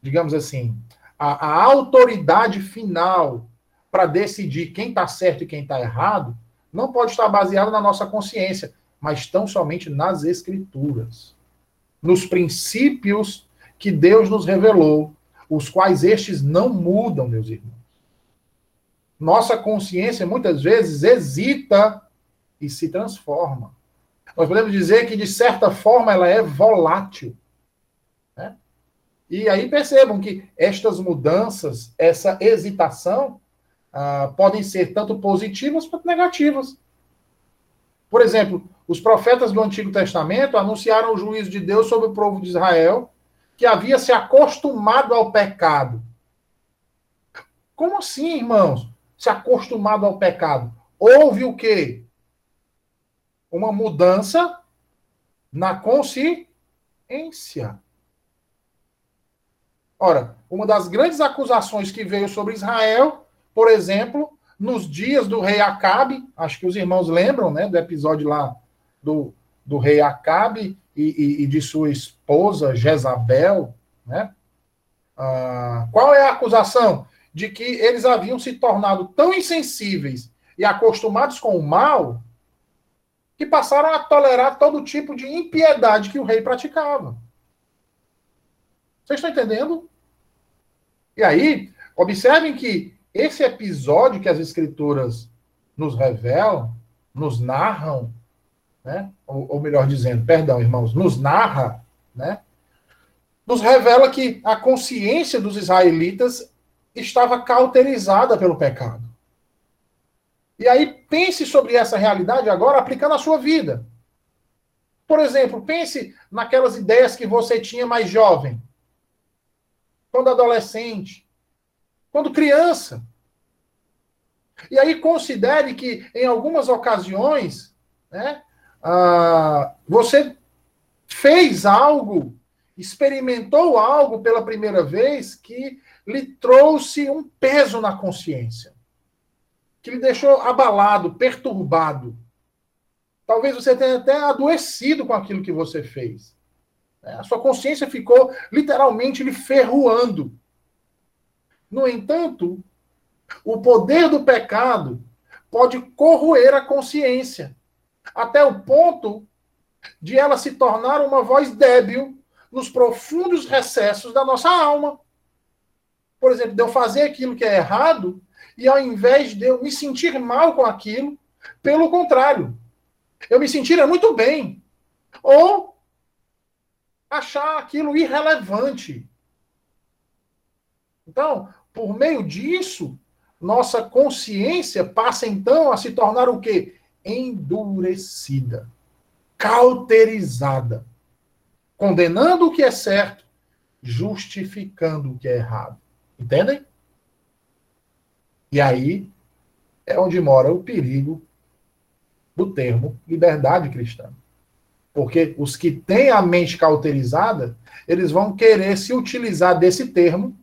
digamos assim, a, a autoridade final para decidir quem está certo e quem está errado não pode estar baseada na nossa consciência, mas tão somente nas escrituras, nos princípios que Deus nos revelou, os quais estes não mudam, meus irmãos. Nossa consciência muitas vezes hesita e se transforma. Nós podemos dizer que, de certa forma, ela é volátil. Né? E aí percebam que estas mudanças, essa hesitação, ah, podem ser tanto positivas quanto negativas. Por exemplo, os profetas do Antigo Testamento anunciaram o juízo de Deus sobre o povo de Israel, que havia se acostumado ao pecado. Como assim, irmãos? Se acostumado ao pecado? Houve o quê? uma mudança na consciência. Ora, uma das grandes acusações que veio sobre Israel, por exemplo, nos dias do rei Acabe, acho que os irmãos lembram, né, do episódio lá do, do rei Acabe e, e, e de sua esposa Jezabel, né? Ah, qual é a acusação? De que eles haviam se tornado tão insensíveis e acostumados com o mal que passaram a tolerar todo tipo de impiedade que o rei praticava. Vocês estão entendendo? E aí, observem que esse episódio que as escrituras nos revelam, nos narram, né? ou, ou melhor dizendo, perdão, irmãos, nos narra, né? nos revela que a consciência dos israelitas estava cauterizada pelo pecado. E aí pense sobre essa realidade agora aplicando a sua vida. Por exemplo, pense naquelas ideias que você tinha mais jovem, quando adolescente, quando criança. E aí considere que em algumas ocasiões, né, ah, você fez algo, experimentou algo pela primeira vez que lhe trouxe um peso na consciência, que lhe deixou abalado, perturbado. Talvez você tenha até adoecido com aquilo que você fez. É, a sua consciência ficou literalmente lhe ferroando. No entanto, o poder do pecado pode corroer a consciência, até o ponto de ela se tornar uma voz débil nos profundos recessos da nossa alma. Por exemplo, de eu fazer aquilo que é errado e ao invés de eu me sentir mal com aquilo, pelo contrário, eu me sentir muito bem. Ou achar aquilo irrelevante. Então, por meio disso, nossa consciência passa então a se tornar o quê? Endurecida, cauterizada, condenando o que é certo, justificando o que é errado. Entendem? E aí é onde mora o perigo do termo liberdade cristã. Porque os que têm a mente cauterizada, eles vão querer se utilizar desse termo?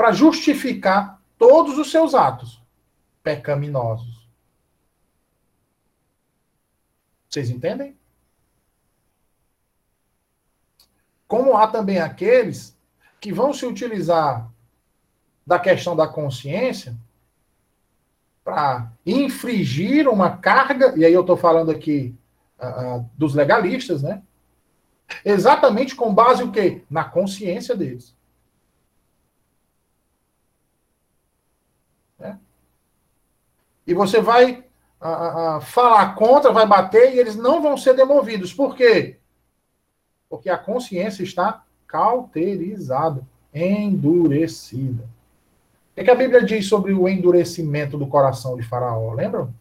Para justificar todos os seus atos pecaminosos. Vocês entendem? Como há também aqueles que vão se utilizar da questão da consciência para infringir uma carga, e aí eu estou falando aqui uh, dos legalistas, né? Exatamente com base o quê? Na consciência deles. Né? E você vai uh, falar contra, vai bater, e eles não vão ser demovidos. Por quê? Porque a consciência está cauterizada, endurecida. O que a Bíblia diz sobre o endurecimento do coração de Faraó? Lembram?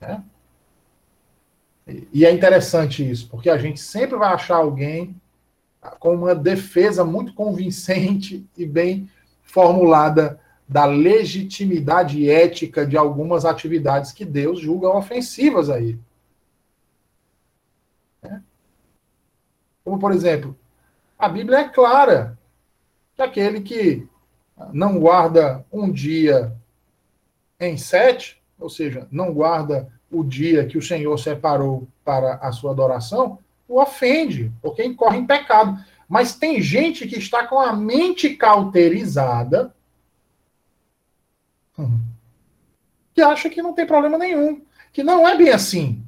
É? E é interessante isso, porque a gente sempre vai achar alguém com uma defesa muito convincente e bem formulada da legitimidade ética de algumas atividades que Deus julga ofensivas a ele. É? Como, por exemplo, a Bíblia é clara que aquele que não guarda um dia em sete, ou seja, não guarda o dia que o Senhor separou para a sua adoração, o ofende, porque incorre em pecado. Mas tem gente que está com a mente cauterizada, que acha que não tem problema nenhum, que não é bem assim.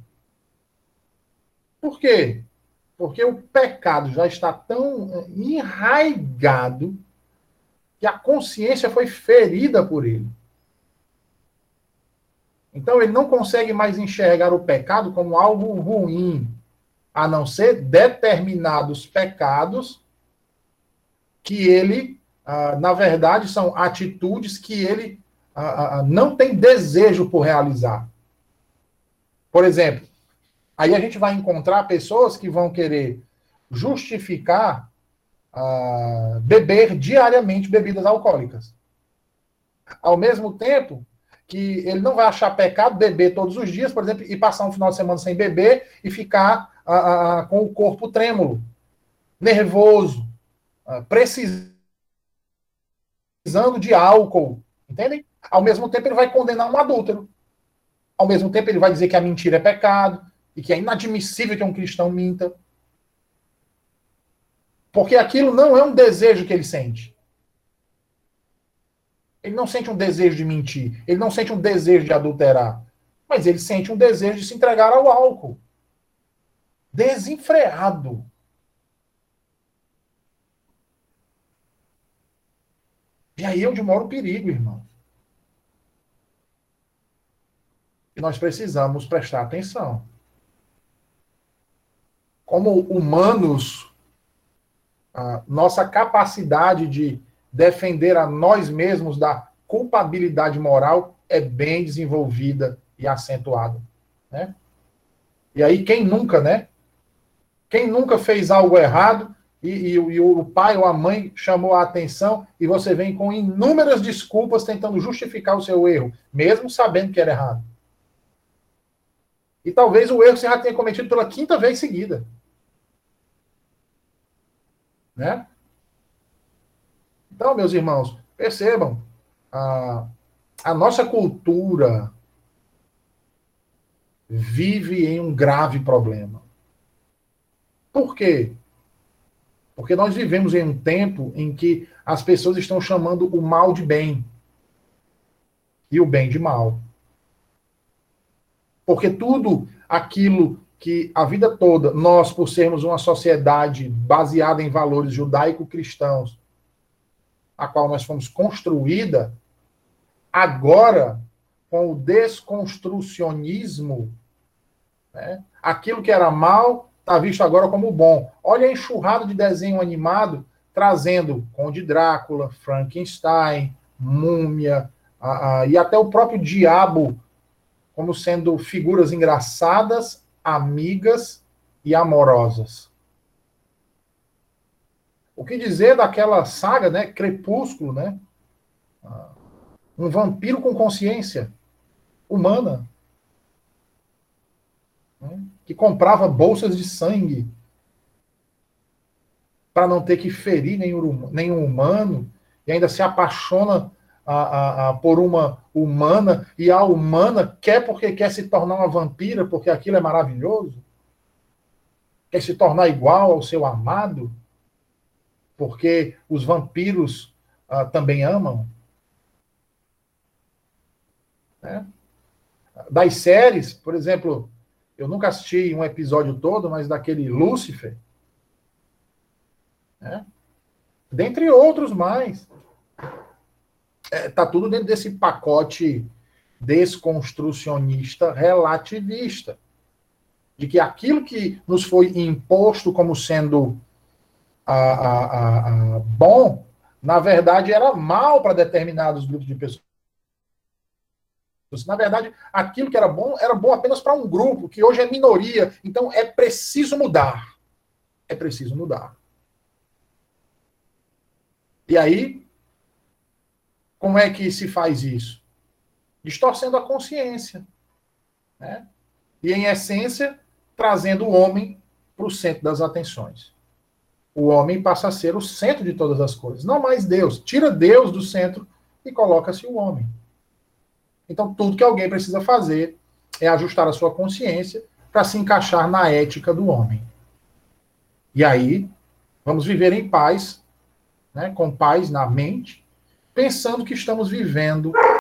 Por quê? Porque o pecado já está tão eh, enraigado que a consciência foi ferida por ele. Então ele não consegue mais enxergar o pecado como algo ruim, a não ser determinados pecados que ele, ah, na verdade, são atitudes que ele ah, ah, não tem desejo por realizar. Por exemplo, aí a gente vai encontrar pessoas que vão querer justificar uh, beber diariamente bebidas alcoólicas. Ao mesmo tempo que ele não vai achar pecado beber todos os dias, por exemplo, e passar um final de semana sem beber e ficar uh, uh, com o corpo trêmulo, nervoso, precisando de álcool, entendem? Ao mesmo tempo ele vai condenar um adúltero. Ao mesmo tempo ele vai dizer que a mentira é pecado e que é inadmissível que um cristão minta. Porque aquilo não é um desejo que ele sente. Ele não sente um desejo de mentir. Ele não sente um desejo de adulterar. Mas ele sente um desejo de se entregar ao álcool. Desenfreado. E aí é onde mora o perigo, irmão. Nós precisamos prestar atenção. Como humanos nossa capacidade de defender a nós mesmos da culpabilidade moral é bem desenvolvida e acentuada, né? E aí quem nunca, né? Quem nunca fez algo errado e, e, e, o pai ou a mãe chamou a atenção e você vem com inúmeras desculpas tentando justificar o seu erro, mesmo sabendo que era errado. E talvez o erro você já tenha cometido pela quinta vez seguida. Né? Então, meus irmãos, percebam, a, a nossa cultura vive em um grave problema. Por quê? Porque nós vivemos em um tempo em que as pessoas estão chamando o mal de bem e o bem de mal. Porque tudo aquilo que a vida toda nós, por sermos uma sociedade baseada em valores judaico-cristãos, a qual nós fomos construída, agora, com o desconstrucionismo, né, aquilo que era mal está visto agora como bom. Olha a enxurrada de desenho animado trazendo Conde Drácula, Frankenstein, Múmia, a, a, e até o próprio Diabo como sendo figuras engraçadas, amigas e amorosas. O que dizer daquela saga, né? Crepúsculo, né? Ah, um vampiro com consciência humana né, que comprava bolsas de sangue para não ter que ferir nenhum, nenhum humano e ainda se apaixona a, a, a, por uma humana e a humana quer porque quer se tornar uma vampira porque aquilo é maravilhoso? Quer se tornar igual ao seu amado? Porque os vampiros ah, também amam? Né? Das séries, por exemplo, eu nunca assisti um episódio todo, mas daquele Lúcifer. Né? Dentre outros mais. É, tá tudo dentro desse pacote desconstrucionista relativista. De que aquilo que nos foi imposto como sendo a, a, a, bom, na verdade era mal para determinados grupos de pessoas. Na verdade, aquilo que era bom era bom apenas para um grupo, que hoje é minoria. Então é preciso mudar. É preciso mudar. E aí, como é que se faz isso? Distorcendo a consciência. Né? E, em essência, trazendo o homem para o centro das atenções. O homem passa a ser o centro de todas as coisas, não mais Deus. Tira Deus do centro e coloca-se o homem. Então, tudo que alguém precisa fazer é ajustar a sua consciência para se encaixar na ética do homem. E aí, vamos viver em paz, né, com paz na mente, pensando que estamos vivendo